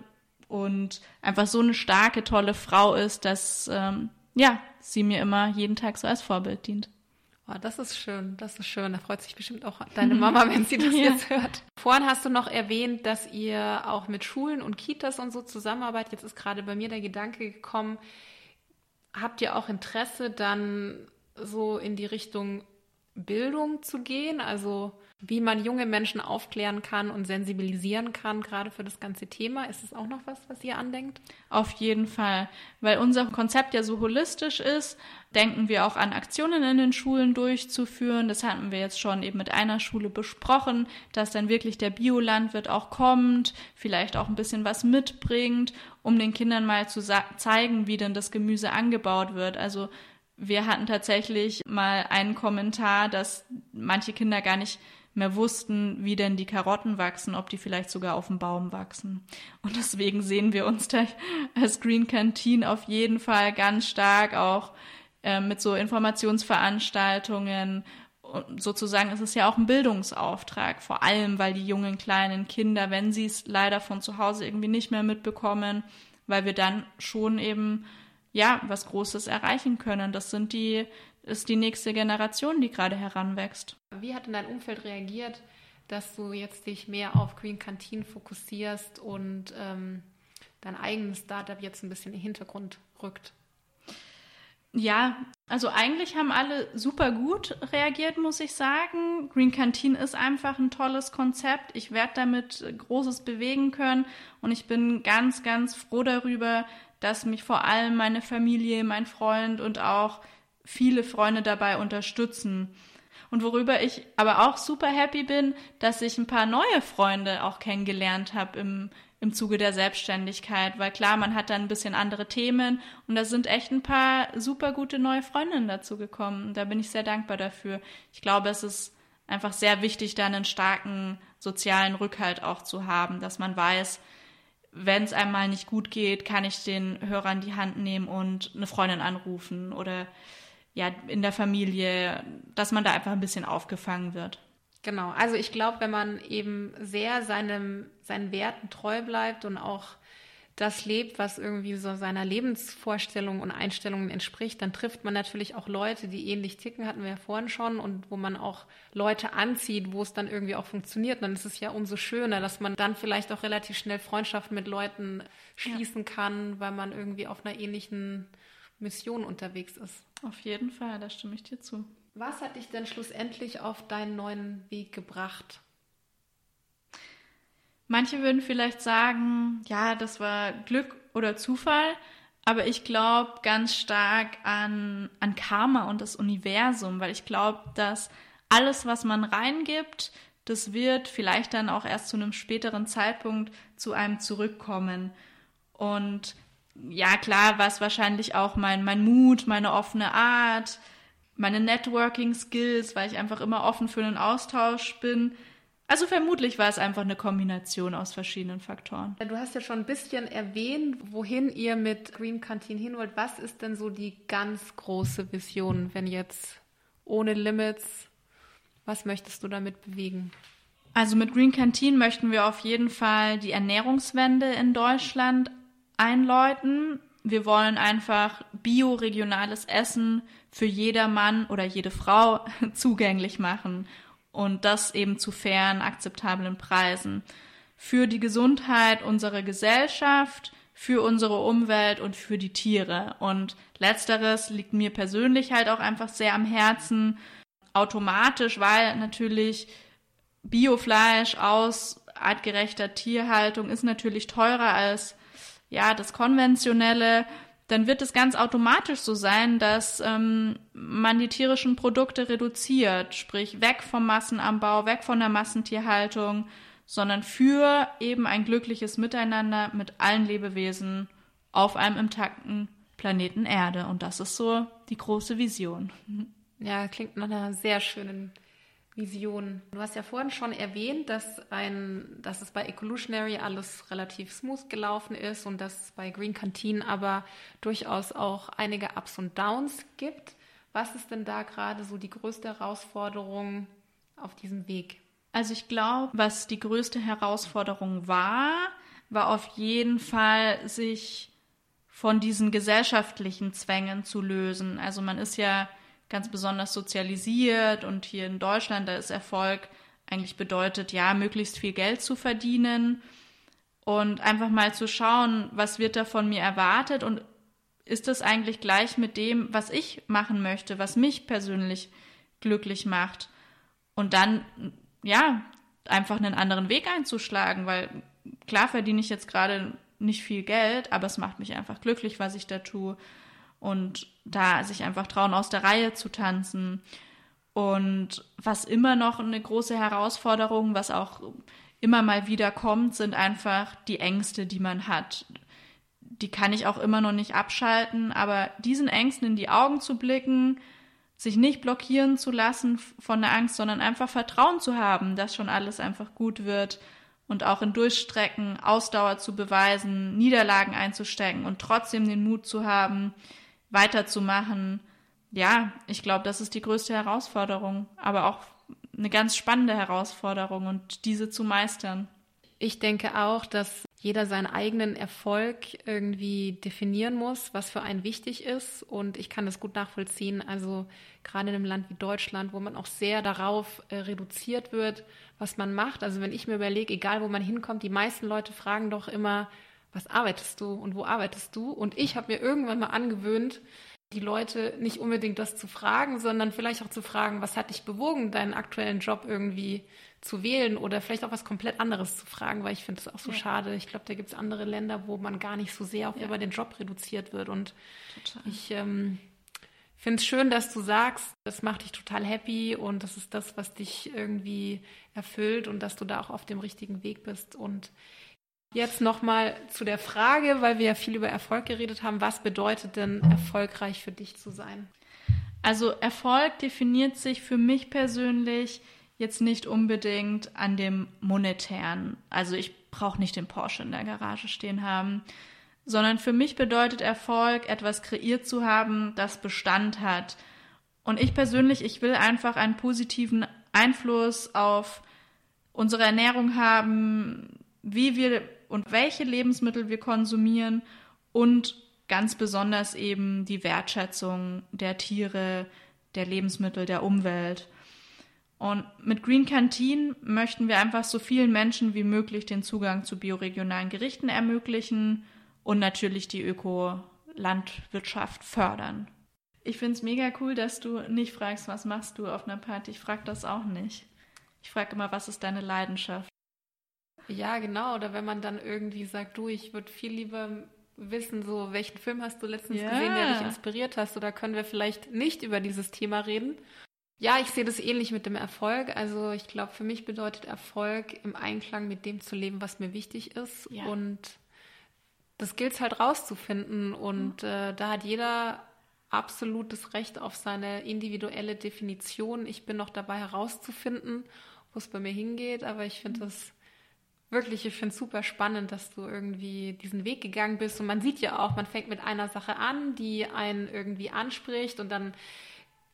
und einfach so eine starke, tolle Frau ist, dass ähm, ja, sie mir immer jeden Tag so als Vorbild dient. Oh, das ist schön, das ist schön. Da freut sich bestimmt auch deine Mama, wenn sie das ja. jetzt hört. Vorhin hast du noch erwähnt, dass ihr auch mit Schulen und Kitas und so zusammenarbeitet. Jetzt ist gerade bei mir der Gedanke gekommen, habt ihr auch Interesse, dann so in die Richtung Bildung zu gehen? Also wie man junge Menschen aufklären kann und sensibilisieren kann, gerade für das ganze Thema. Ist es auch noch was, was ihr andenkt? Auf jeden Fall. Weil unser Konzept ja so holistisch ist, denken wir auch an Aktionen in den Schulen durchzuführen. Das hatten wir jetzt schon eben mit einer Schule besprochen, dass dann wirklich der Biolandwirt auch kommt, vielleicht auch ein bisschen was mitbringt, um den Kindern mal zu zeigen, wie denn das Gemüse angebaut wird. Also wir hatten tatsächlich mal einen Kommentar, dass manche Kinder gar nicht mehr wussten, wie denn die Karotten wachsen, ob die vielleicht sogar auf dem Baum wachsen. Und deswegen sehen wir uns da als Green Canteen auf jeden Fall ganz stark auch äh, mit so Informationsveranstaltungen. Und sozusagen ist es ja auch ein Bildungsauftrag, vor allem weil die jungen kleinen Kinder, wenn sie es leider von zu Hause irgendwie nicht mehr mitbekommen, weil wir dann schon eben ja was Großes erreichen können. Das sind die ist die nächste Generation, die gerade heranwächst. Wie hat denn dein Umfeld reagiert, dass du jetzt dich mehr auf Green Canteen fokussierst und ähm, dein eigenes Startup jetzt ein bisschen in den Hintergrund rückt? Ja, also eigentlich haben alle super gut reagiert, muss ich sagen. Green Canteen ist einfach ein tolles Konzept. Ich werde damit Großes bewegen können und ich bin ganz, ganz froh darüber, dass mich vor allem meine Familie, mein Freund und auch viele Freunde dabei unterstützen. Und worüber ich aber auch super happy bin, dass ich ein paar neue Freunde auch kennengelernt habe im, im Zuge der Selbstständigkeit. Weil klar, man hat dann ein bisschen andere Themen und da sind echt ein paar super gute neue Freundinnen dazu gekommen. Da bin ich sehr dankbar dafür. Ich glaube, es ist einfach sehr wichtig, da einen starken sozialen Rückhalt auch zu haben, dass man weiß, wenn es einmal nicht gut geht, kann ich den Hörer in die Hand nehmen und eine Freundin anrufen oder ja, in der Familie, dass man da einfach ein bisschen aufgefangen wird. Genau, also ich glaube, wenn man eben sehr seinem, seinen Werten treu bleibt und auch das lebt, was irgendwie so seiner Lebensvorstellung und Einstellungen entspricht, dann trifft man natürlich auch Leute, die ähnlich ticken, hatten wir ja vorhin schon, und wo man auch Leute anzieht, wo es dann irgendwie auch funktioniert. Und dann ist es ja umso schöner, dass man dann vielleicht auch relativ schnell Freundschaften mit Leuten schließen ja. kann, weil man irgendwie auf einer ähnlichen Mission unterwegs ist. Auf jeden Fall, da stimme ich dir zu. Was hat dich denn schlussendlich auf deinen neuen Weg gebracht? Manche würden vielleicht sagen, ja, das war Glück oder Zufall, aber ich glaube ganz stark an, an Karma und das Universum, weil ich glaube, dass alles, was man reingibt, das wird vielleicht dann auch erst zu einem späteren Zeitpunkt zu einem zurückkommen. Und ja, klar war es wahrscheinlich auch mein, mein Mut, meine offene Art, meine Networking-Skills, weil ich einfach immer offen für einen Austausch bin. Also vermutlich war es einfach eine Kombination aus verschiedenen Faktoren. Du hast ja schon ein bisschen erwähnt, wohin ihr mit Green Canteen hin wollt. Was ist denn so die ganz große Vision, wenn jetzt ohne Limits, was möchtest du damit bewegen? Also mit Green Canteen möchten wir auf jeden Fall die Ernährungswende in Deutschland einläuten. Wir wollen einfach bioregionales Essen für jeder Mann oder jede Frau zugänglich machen und das eben zu fairen, akzeptablen Preisen. Für die Gesundheit unserer Gesellschaft, für unsere Umwelt und für die Tiere. Und letzteres liegt mir persönlich halt auch einfach sehr am Herzen, automatisch, weil natürlich Biofleisch aus artgerechter Tierhaltung ist natürlich teurer als ja das konventionelle dann wird es ganz automatisch so sein, dass ähm, man die tierischen Produkte reduziert, sprich weg vom Massenanbau, weg von der Massentierhaltung, sondern für eben ein glückliches Miteinander mit allen Lebewesen auf einem intakten Planeten Erde. Und das ist so die große Vision. Ja, klingt nach einer sehr schönen Vision. Du hast ja vorhin schon erwähnt, dass, ein, dass es bei Evolutionary alles relativ smooth gelaufen ist und dass es bei Green Canteen aber durchaus auch einige Ups und Downs gibt. Was ist denn da gerade so die größte Herausforderung auf diesem Weg? Also ich glaube, was die größte Herausforderung war, war auf jeden Fall, sich von diesen gesellschaftlichen Zwängen zu lösen. Also man ist ja ganz besonders sozialisiert und hier in Deutschland, da ist Erfolg eigentlich bedeutet, ja, möglichst viel Geld zu verdienen und einfach mal zu schauen, was wird da von mir erwartet und ist das eigentlich gleich mit dem, was ich machen möchte, was mich persönlich glücklich macht und dann, ja, einfach einen anderen Weg einzuschlagen, weil klar verdiene ich jetzt gerade nicht viel Geld, aber es macht mich einfach glücklich, was ich da tue und da sich einfach trauen, aus der Reihe zu tanzen. Und was immer noch eine große Herausforderung, was auch immer mal wieder kommt, sind einfach die Ängste, die man hat. Die kann ich auch immer noch nicht abschalten, aber diesen Ängsten in die Augen zu blicken, sich nicht blockieren zu lassen von der Angst, sondern einfach Vertrauen zu haben, dass schon alles einfach gut wird und auch in Durchstrecken Ausdauer zu beweisen, Niederlagen einzustecken und trotzdem den Mut zu haben, weiterzumachen. Ja, ich glaube, das ist die größte Herausforderung, aber auch eine ganz spannende Herausforderung und diese zu meistern. Ich denke auch, dass jeder seinen eigenen Erfolg irgendwie definieren muss, was für einen wichtig ist. Und ich kann das gut nachvollziehen. Also gerade in einem Land wie Deutschland, wo man auch sehr darauf äh, reduziert wird, was man macht. Also wenn ich mir überlege, egal wo man hinkommt, die meisten Leute fragen doch immer, was arbeitest du und wo arbeitest du? Und ich habe mir irgendwann mal angewöhnt, die Leute nicht unbedingt das zu fragen, sondern vielleicht auch zu fragen, was hat dich bewogen, deinen aktuellen Job irgendwie zu wählen oder vielleicht auch was komplett anderes zu fragen, weil ich finde es auch so ja. schade. Ich glaube, da gibt es andere Länder, wo man gar nicht so sehr auf ja. über den Job reduziert wird. Und total. ich ähm, finde es schön, dass du sagst, das macht dich total happy und das ist das, was dich irgendwie erfüllt und dass du da auch auf dem richtigen Weg bist. Und Jetzt nochmal zu der Frage, weil wir ja viel über Erfolg geredet haben. Was bedeutet denn erfolgreich für dich zu sein? Also Erfolg definiert sich für mich persönlich jetzt nicht unbedingt an dem monetären. Also ich brauche nicht den Porsche in der Garage stehen haben, sondern für mich bedeutet Erfolg, etwas kreiert zu haben, das Bestand hat. Und ich persönlich, ich will einfach einen positiven Einfluss auf unsere Ernährung haben, wie wir und welche Lebensmittel wir konsumieren und ganz besonders eben die Wertschätzung der Tiere, der Lebensmittel, der Umwelt. Und mit Green Canteen möchten wir einfach so vielen Menschen wie möglich den Zugang zu bioregionalen Gerichten ermöglichen und natürlich die Ökolandwirtschaft fördern. Ich finde es mega cool, dass du nicht fragst, was machst du auf einer Party. Ich frage das auch nicht. Ich frage immer, was ist deine Leidenschaft? Ja, genau. Oder wenn man dann irgendwie sagt, du, ich würde viel lieber wissen, so welchen Film hast du letztens ja. gesehen, der dich inspiriert hast, oder können wir vielleicht nicht über dieses Thema reden? Ja, ich sehe das ähnlich mit dem Erfolg. Also ich glaube, für mich bedeutet Erfolg im Einklang mit dem zu leben, was mir wichtig ist. Ja. Und das gilt es halt rauszufinden. Und mhm. äh, da hat jeder absolutes Recht auf seine individuelle Definition. Ich bin noch dabei herauszufinden, wo es bei mir hingeht, aber ich finde mhm. das wirklich, ich finde es super spannend, dass du irgendwie diesen Weg gegangen bist. Und man sieht ja auch, man fängt mit einer Sache an, die einen irgendwie anspricht und dann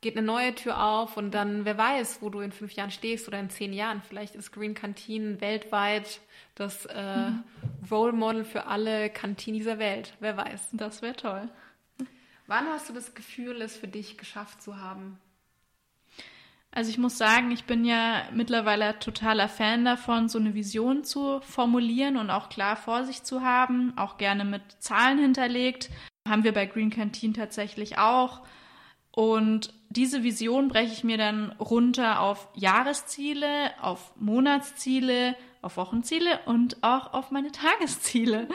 geht eine neue Tür auf und dann, wer weiß, wo du in fünf Jahren stehst oder in zehn Jahren. Vielleicht ist Green Canteen weltweit das äh, mhm. Role Model für alle Kantinen dieser Welt. Wer weiß. Das wäre toll. Wann hast du das Gefühl, es für dich geschafft zu haben? Also ich muss sagen, ich bin ja mittlerweile totaler Fan davon, so eine Vision zu formulieren und auch klar vor sich zu haben, auch gerne mit Zahlen hinterlegt. Haben wir bei Green Canteen tatsächlich auch. Und diese Vision breche ich mir dann runter auf Jahresziele, auf Monatsziele, auf Wochenziele und auch auf meine Tagesziele.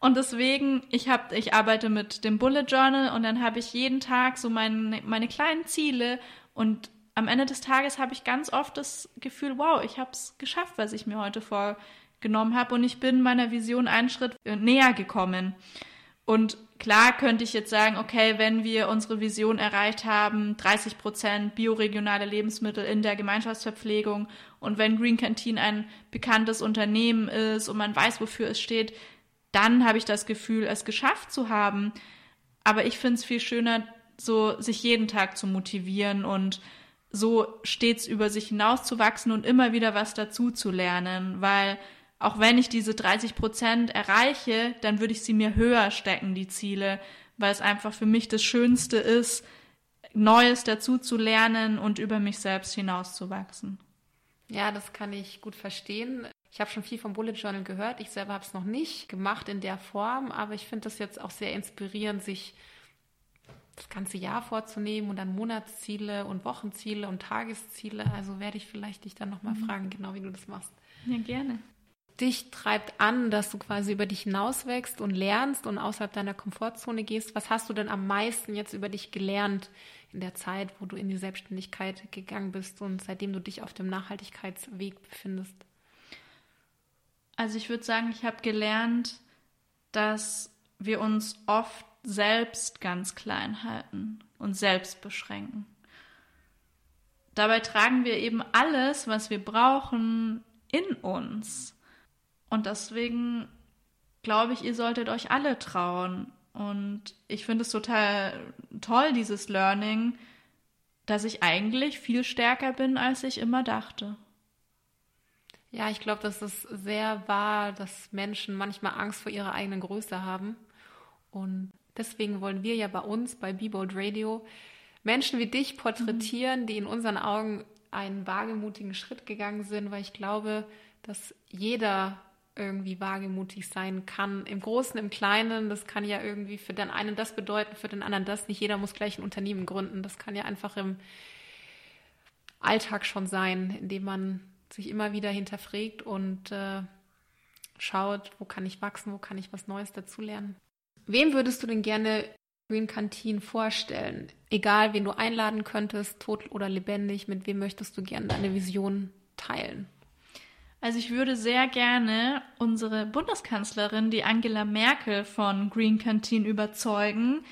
Und deswegen, ich habe, ich arbeite mit dem Bullet Journal und dann habe ich jeden Tag so meine, meine kleinen Ziele und am Ende des Tages habe ich ganz oft das Gefühl, wow, ich habe es geschafft, was ich mir heute vorgenommen habe und ich bin meiner Vision einen Schritt äh, näher gekommen. Und klar könnte ich jetzt sagen, okay, wenn wir unsere Vision erreicht haben, 30 Prozent bioregionale Lebensmittel in der Gemeinschaftsverpflegung und wenn Green Canteen ein bekanntes Unternehmen ist und man weiß, wofür es steht, dann habe ich das Gefühl, es geschafft zu haben. Aber ich finde es viel schöner, so sich jeden Tag zu motivieren und so stets über sich hinauszuwachsen und immer wieder was dazu zu lernen, weil auch wenn ich diese 30 Prozent erreiche, dann würde ich sie mir höher stecken, die Ziele, weil es einfach für mich das Schönste ist, Neues dazu zu lernen und über mich selbst hinauszuwachsen. Ja, das kann ich gut verstehen. Ich habe schon viel vom Bullet Journal gehört. Ich selber habe es noch nicht gemacht in der Form, aber ich finde das jetzt auch sehr inspirierend, sich das ganze Jahr vorzunehmen und dann Monatsziele und Wochenziele und Tagesziele. Also werde ich vielleicht dich dann nochmal mhm. fragen, genau wie du das machst. Ja, gerne. Dich treibt an, dass du quasi über dich hinauswächst und lernst und außerhalb deiner Komfortzone gehst. Was hast du denn am meisten jetzt über dich gelernt in der Zeit, wo du in die Selbstständigkeit gegangen bist und seitdem du dich auf dem Nachhaltigkeitsweg befindest? Also ich würde sagen, ich habe gelernt, dass wir uns oft selbst ganz klein halten und selbst beschränken. Dabei tragen wir eben alles, was wir brauchen, in uns. Und deswegen glaube ich, ihr solltet euch alle trauen. Und ich finde es total toll, dieses Learning, dass ich eigentlich viel stärker bin, als ich immer dachte. Ja, ich glaube, das ist sehr wahr, dass Menschen manchmal Angst vor ihrer eigenen Größe haben. Und Deswegen wollen wir ja bei uns, bei Bebold Radio, Menschen wie dich porträtieren, mhm. die in unseren Augen einen wagemutigen Schritt gegangen sind, weil ich glaube, dass jeder irgendwie wagemutig sein kann. Im Großen, im Kleinen, das kann ja irgendwie für den einen das bedeuten, für den anderen das. Nicht jeder muss gleich ein Unternehmen gründen. Das kann ja einfach im Alltag schon sein, indem man sich immer wieder hinterfragt und äh, schaut, wo kann ich wachsen, wo kann ich was Neues dazulernen. Wem würdest du denn gerne Green Canteen vorstellen? Egal, wen du einladen könntest, tot oder lebendig, mit wem möchtest du gerne deine Vision teilen? Also ich würde sehr gerne unsere Bundeskanzlerin, die Angela Merkel von Green Canteen überzeugen,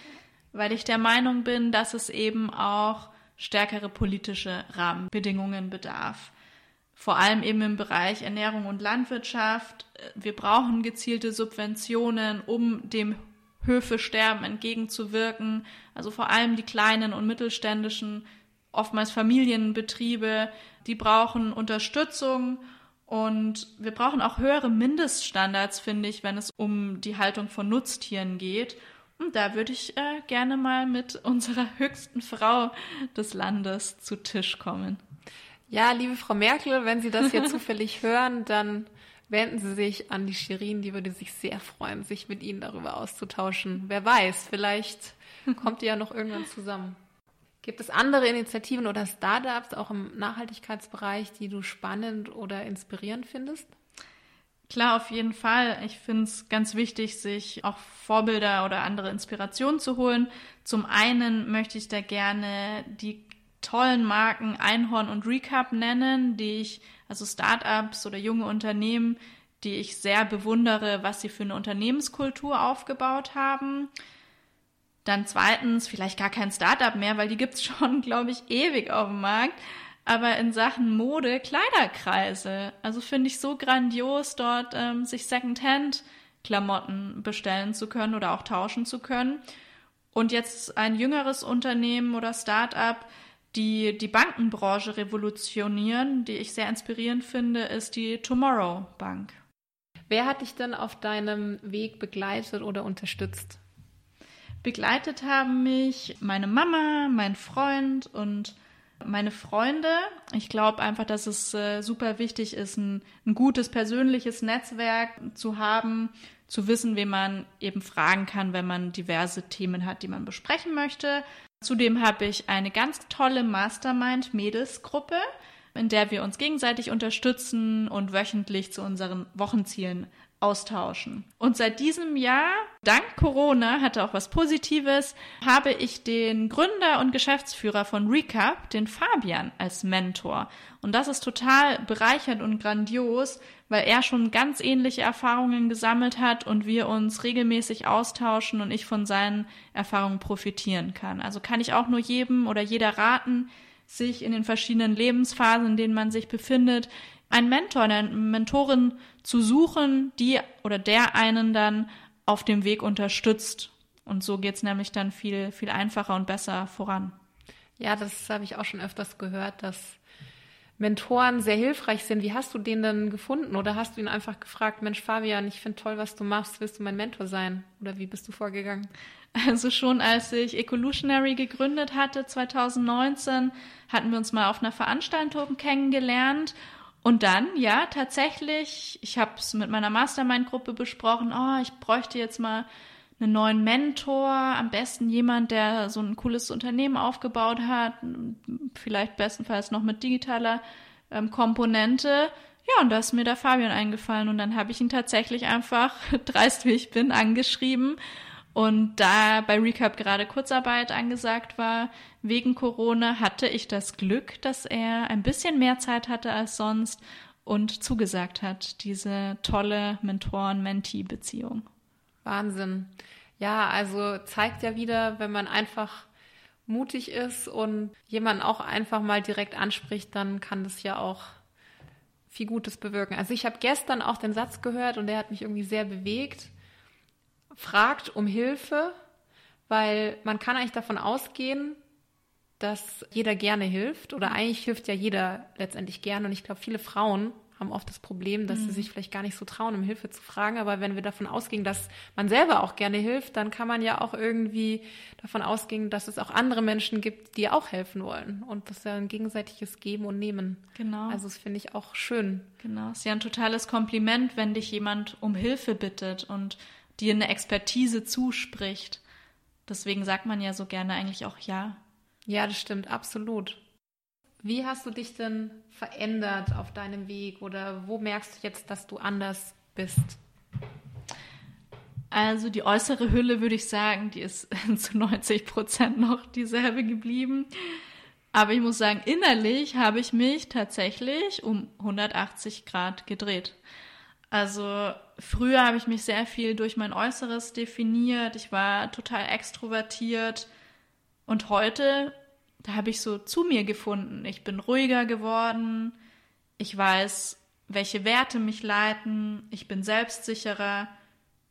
weil ich der Meinung bin, dass es eben auch stärkere politische Rahmenbedingungen bedarf. Vor allem eben im Bereich Ernährung und Landwirtschaft. Wir brauchen gezielte Subventionen, um dem Höfe sterben entgegenzuwirken. Also vor allem die kleinen und mittelständischen oftmals Familienbetriebe, die brauchen Unterstützung und wir brauchen auch höhere Mindeststandards, finde ich, wenn es um die Haltung von Nutztieren geht. Und da würde ich äh, gerne mal mit unserer höchsten Frau des Landes zu Tisch kommen. Ja, liebe Frau Merkel, wenn Sie das hier zufällig hören, dann wenden Sie sich an die Shirin, die würde sich sehr freuen, sich mit Ihnen darüber auszutauschen. Wer weiß, vielleicht kommt ihr ja noch irgendwann zusammen. Gibt es andere Initiativen oder Startups auch im Nachhaltigkeitsbereich, die du spannend oder inspirierend findest? Klar, auf jeden Fall. Ich finde es ganz wichtig, sich auch Vorbilder oder andere Inspirationen zu holen. Zum einen möchte ich da gerne die tollen Marken Einhorn und Recap nennen, die ich, also Startups oder junge Unternehmen, die ich sehr bewundere, was sie für eine Unternehmenskultur aufgebaut haben. Dann zweitens, vielleicht gar kein Startup mehr, weil die gibt's schon, glaube ich, ewig auf dem Markt. Aber in Sachen Mode, Kleiderkreise. Also finde ich so grandios, dort ähm, sich Secondhand-Klamotten bestellen zu können oder auch tauschen zu können. Und jetzt ein jüngeres Unternehmen oder Startup, die die Bankenbranche revolutionieren, die ich sehr inspirierend finde, ist die Tomorrow Bank. Wer hat dich denn auf deinem Weg begleitet oder unterstützt? Begleitet haben mich meine Mama, mein Freund und meine Freunde. Ich glaube einfach, dass es äh, super wichtig ist, ein, ein, gutes persönliches Netzwerk zu haben, zu wissen, wen man eben fragen kann, wenn man diverse Themen hat, die man besprechen möchte. Zudem habe ich eine ganz tolle Mastermind-Mädelsgruppe, in der wir uns gegenseitig unterstützen und wöchentlich zu unseren Wochenzielen austauschen. Und seit diesem Jahr, dank Corona, hatte auch was Positives, habe ich den Gründer und Geschäftsführer von Recap, den Fabian, als Mentor. Und das ist total bereichernd und grandios, weil er schon ganz ähnliche Erfahrungen gesammelt hat und wir uns regelmäßig austauschen und ich von seinen Erfahrungen profitieren kann. Also kann ich auch nur jedem oder jeder raten, sich in den verschiedenen Lebensphasen, in denen man sich befindet, einen Mentor, eine Mentorin zu suchen, die oder der einen dann auf dem Weg unterstützt. Und so geht es nämlich dann viel, viel einfacher und besser voran. Ja, das habe ich auch schon öfters gehört, dass Mentoren sehr hilfreich sind. Wie hast du den denn gefunden? Oder hast du ihn einfach gefragt, Mensch, Fabian, ich finde toll, was du machst, willst du mein Mentor sein? Oder wie bist du vorgegangen? Also schon als ich Ecolutionary gegründet hatte, 2019, hatten wir uns mal auf einer Veranstaltung kennengelernt und dann, ja, tatsächlich, ich habe es mit meiner Mastermind-Gruppe besprochen, oh, ich bräuchte jetzt mal einen neuen Mentor, am besten jemand, der so ein cooles Unternehmen aufgebaut hat, vielleicht bestenfalls noch mit digitaler ähm, Komponente. Ja, und da ist mir der Fabian eingefallen und dann habe ich ihn tatsächlich einfach, dreist wie ich bin, angeschrieben und da bei Recap gerade Kurzarbeit angesagt war, wegen Corona, hatte ich das Glück, dass er ein bisschen mehr Zeit hatte als sonst und zugesagt hat, diese tolle Mentoren-Mentee-Beziehung. Wahnsinn. Ja, also zeigt ja wieder, wenn man einfach mutig ist und jemanden auch einfach mal direkt anspricht, dann kann das ja auch viel Gutes bewirken. Also ich habe gestern auch den Satz gehört und der hat mich irgendwie sehr bewegt fragt um Hilfe, weil man kann eigentlich davon ausgehen, dass jeder gerne hilft oder eigentlich hilft ja jeder letztendlich gerne und ich glaube, viele Frauen haben oft das Problem, dass mhm. sie sich vielleicht gar nicht so trauen, um Hilfe zu fragen. Aber wenn wir davon ausgehen, dass man selber auch gerne hilft, dann kann man ja auch irgendwie davon ausgehen, dass es auch andere Menschen gibt, die auch helfen wollen. Und das ist ja ein gegenseitiges Geben und Nehmen. Genau. Also das finde ich auch schön. Genau. Es ist ja ein totales Kompliment, wenn dich jemand um Hilfe bittet und dir eine Expertise zuspricht. Deswegen sagt man ja so gerne eigentlich auch ja. Ja, das stimmt, absolut. Wie hast du dich denn verändert auf deinem Weg oder wo merkst du jetzt, dass du anders bist? Also die äußere Hülle würde ich sagen, die ist zu 90 Prozent noch dieselbe geblieben. Aber ich muss sagen, innerlich habe ich mich tatsächlich um 180 Grad gedreht. Also früher habe ich mich sehr viel durch mein Äußeres definiert. Ich war total extrovertiert. Und heute, da habe ich so zu mir gefunden. Ich bin ruhiger geworden. Ich weiß, welche Werte mich leiten. Ich bin selbstsicherer,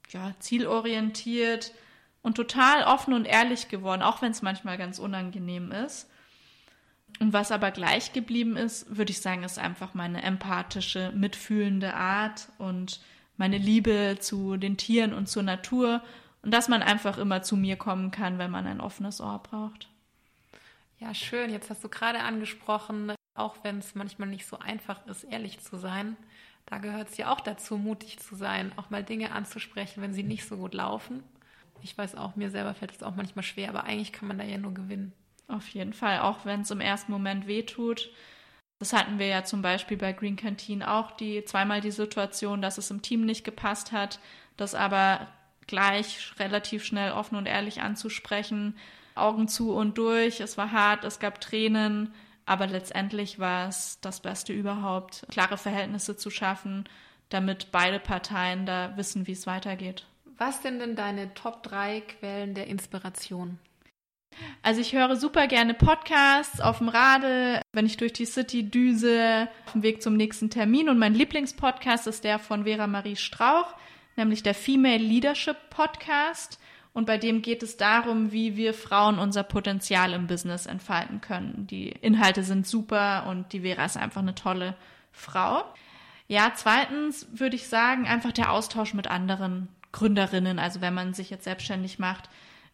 ja, zielorientiert und total offen und ehrlich geworden, auch wenn es manchmal ganz unangenehm ist. Und was aber gleich geblieben ist, würde ich sagen, ist einfach meine empathische, mitfühlende Art und meine Liebe zu den Tieren und zur Natur und dass man einfach immer zu mir kommen kann, wenn man ein offenes Ohr braucht. Ja, schön. Jetzt hast du gerade angesprochen, auch wenn es manchmal nicht so einfach ist, ehrlich zu sein, da gehört es ja auch dazu, mutig zu sein, auch mal Dinge anzusprechen, wenn sie nicht so gut laufen. Ich weiß auch, mir selber fällt es auch manchmal schwer, aber eigentlich kann man da ja nur gewinnen. Auf jeden Fall, auch wenn es im ersten Moment wehtut. Das hatten wir ja zum Beispiel bei Green Canteen auch die zweimal die Situation, dass es im Team nicht gepasst hat, das aber gleich relativ schnell offen und ehrlich anzusprechen, Augen zu und durch. Es war hart, es gab Tränen, aber letztendlich war es das Beste überhaupt, klare Verhältnisse zu schaffen, damit beide Parteien da wissen, wie es weitergeht. Was sind denn deine Top 3 Quellen der Inspiration? Also ich höre super gerne Podcasts auf dem Radl, wenn ich durch die City düse, auf dem Weg zum nächsten Termin. Und mein Lieblingspodcast ist der von Vera Marie Strauch, nämlich der Female Leadership Podcast. Und bei dem geht es darum, wie wir Frauen unser Potenzial im Business entfalten können. Die Inhalte sind super und die Vera ist einfach eine tolle Frau. Ja, zweitens würde ich sagen, einfach der Austausch mit anderen Gründerinnen. Also wenn man sich jetzt selbstständig macht,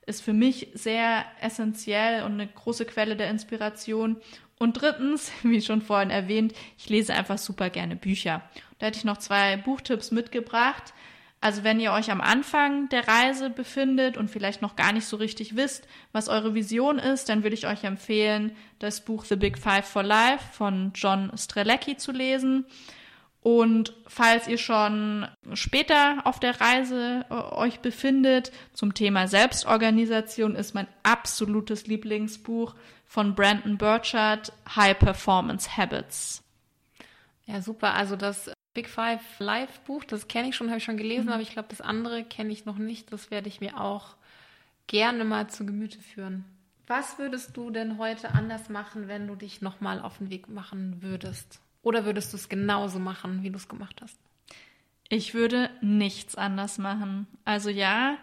ist für mich sehr essentiell und eine große Quelle der Inspiration. Und drittens, wie schon vorhin erwähnt, ich lese einfach super gerne Bücher. Da hätte ich noch zwei Buchtipps mitgebracht. Also wenn ihr euch am Anfang der Reise befindet und vielleicht noch gar nicht so richtig wisst, was eure Vision ist, dann würde ich euch empfehlen, das Buch The Big Five for Life von John Strelecki zu lesen. Und falls ihr schon später auf der Reise äh, euch befindet, zum Thema Selbstorganisation ist mein absolutes Lieblingsbuch von Brandon Burchard, High Performance Habits. Ja, super. Also das Big Five Live Buch, das kenne ich schon, habe ich schon gelesen, mhm. aber ich glaube, das andere kenne ich noch nicht. Das werde ich mir auch gerne mal zu Gemüte führen. Was würdest du denn heute anders machen, wenn du dich nochmal auf den Weg machen würdest? Oder würdest du es genauso machen, wie du es gemacht hast? Ich würde nichts anders machen. Also ja,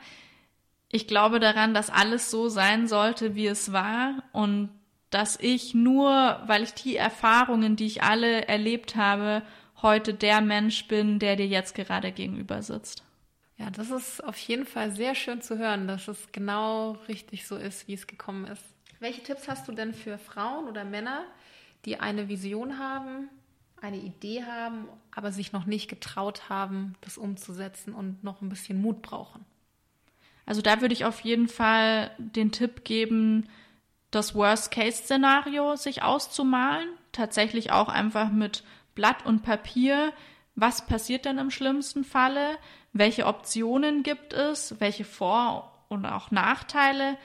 ich glaube daran, dass alles so sein sollte, wie es war und dass ich nur, weil ich die Erfahrungen, die ich alle erlebt habe, heute der Mensch bin, der dir jetzt gerade gegenüber sitzt. Ja, das ist auf jeden Fall sehr schön zu hören, dass es genau richtig so ist, wie es gekommen ist. Welche Tipps hast du denn für Frauen oder Männer, die eine Vision haben, eine Idee haben, aber sich noch nicht getraut haben, das umzusetzen und noch ein bisschen Mut brauchen? Also da würde ich auf jeden Fall den Tipp geben, das Worst-Case-Szenario sich auszumalen, tatsächlich auch einfach mit Blatt und Papier, was passiert denn im schlimmsten Falle, welche Optionen gibt es, welche Vor- und auch Nachteile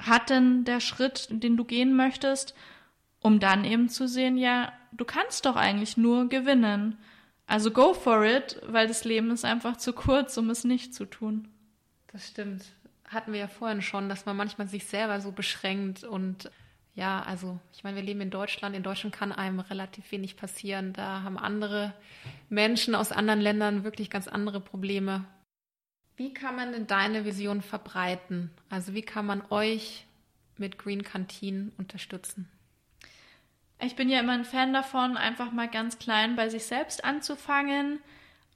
hat denn der Schritt, den du gehen möchtest, um dann eben zu sehen, ja, du kannst doch eigentlich nur gewinnen. Also go for it, weil das Leben ist einfach zu kurz, um es nicht zu tun. Das stimmt. Hatten wir ja vorhin schon, dass man manchmal sich selber so beschränkt und ja, also ich meine, wir leben in Deutschland. In Deutschland kann einem relativ wenig passieren. Da haben andere Menschen aus anderen Ländern wirklich ganz andere Probleme. Wie kann man denn deine Vision verbreiten? Also wie kann man euch mit Green Canteen unterstützen? Ich bin ja immer ein Fan davon, einfach mal ganz klein bei sich selbst anzufangen.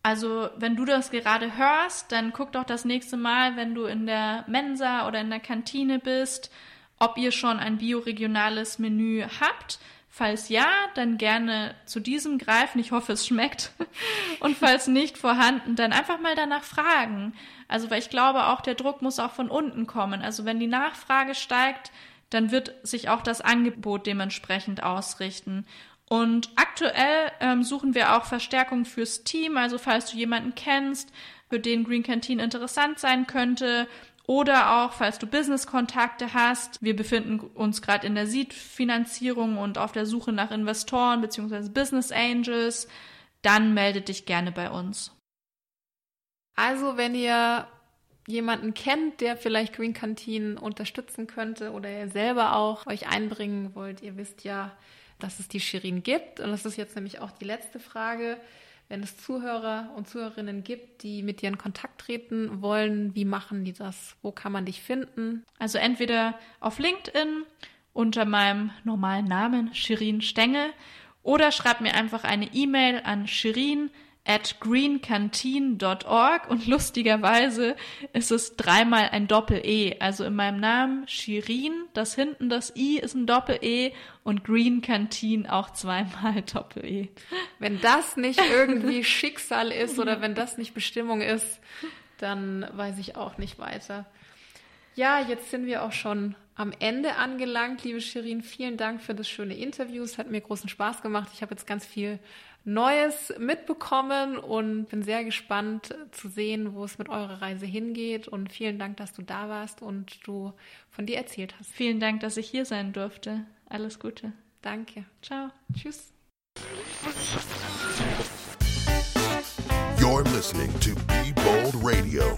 Also, wenn du das gerade hörst, dann guck doch das nächste Mal, wenn du in der Mensa oder in der Kantine bist, ob ihr schon ein bioregionales Menü habt. Falls ja, dann gerne zu diesem greifen. Ich hoffe, es schmeckt. Und falls nicht vorhanden, dann einfach mal danach fragen. Also, weil ich glaube, auch der Druck muss auch von unten kommen. Also, wenn die Nachfrage steigt, dann wird sich auch das Angebot dementsprechend ausrichten. Und aktuell ähm, suchen wir auch Verstärkung fürs Team. Also, falls du jemanden kennst, für den Green Canteen interessant sein könnte, oder auch, falls du Business-Kontakte hast, wir befinden uns gerade in der Seed-Finanzierung und auf der Suche nach Investoren bzw. Business Angels, dann melde dich gerne bei uns. Also, wenn ihr jemanden kennt, der vielleicht Green Canteen unterstützen könnte oder ihr selber auch euch einbringen wollt, ihr wisst ja, dass es die Shirin gibt. Und das ist jetzt nämlich auch die letzte Frage wenn es Zuhörer und Zuhörerinnen gibt, die mit dir in Kontakt treten wollen, wie machen die das? Wo kann man dich finden? Also entweder auf LinkedIn unter meinem normalen Namen Shirin Stengel oder schreibt mir einfach eine E-Mail an shirin at greencanteen.org und lustigerweise ist es dreimal ein Doppel-E. Also in meinem Namen Shirin, das hinten das I ist ein Doppel-E und Green Canteen auch zweimal Doppel-E. Wenn das nicht irgendwie Schicksal ist oder wenn das nicht Bestimmung ist, dann weiß ich auch nicht weiter. Ja, jetzt sind wir auch schon am Ende angelangt, liebe Shirin. Vielen Dank für das schöne Interview. Es hat mir großen Spaß gemacht. Ich habe jetzt ganz viel Neues mitbekommen und bin sehr gespannt zu sehen, wo es mit eurer Reise hingeht. Und vielen Dank, dass du da warst und du von dir erzählt hast. Vielen Dank, dass ich hier sein durfte. Alles Gute. Danke. Ciao. Tschüss. You're listening to Be Bold Radio.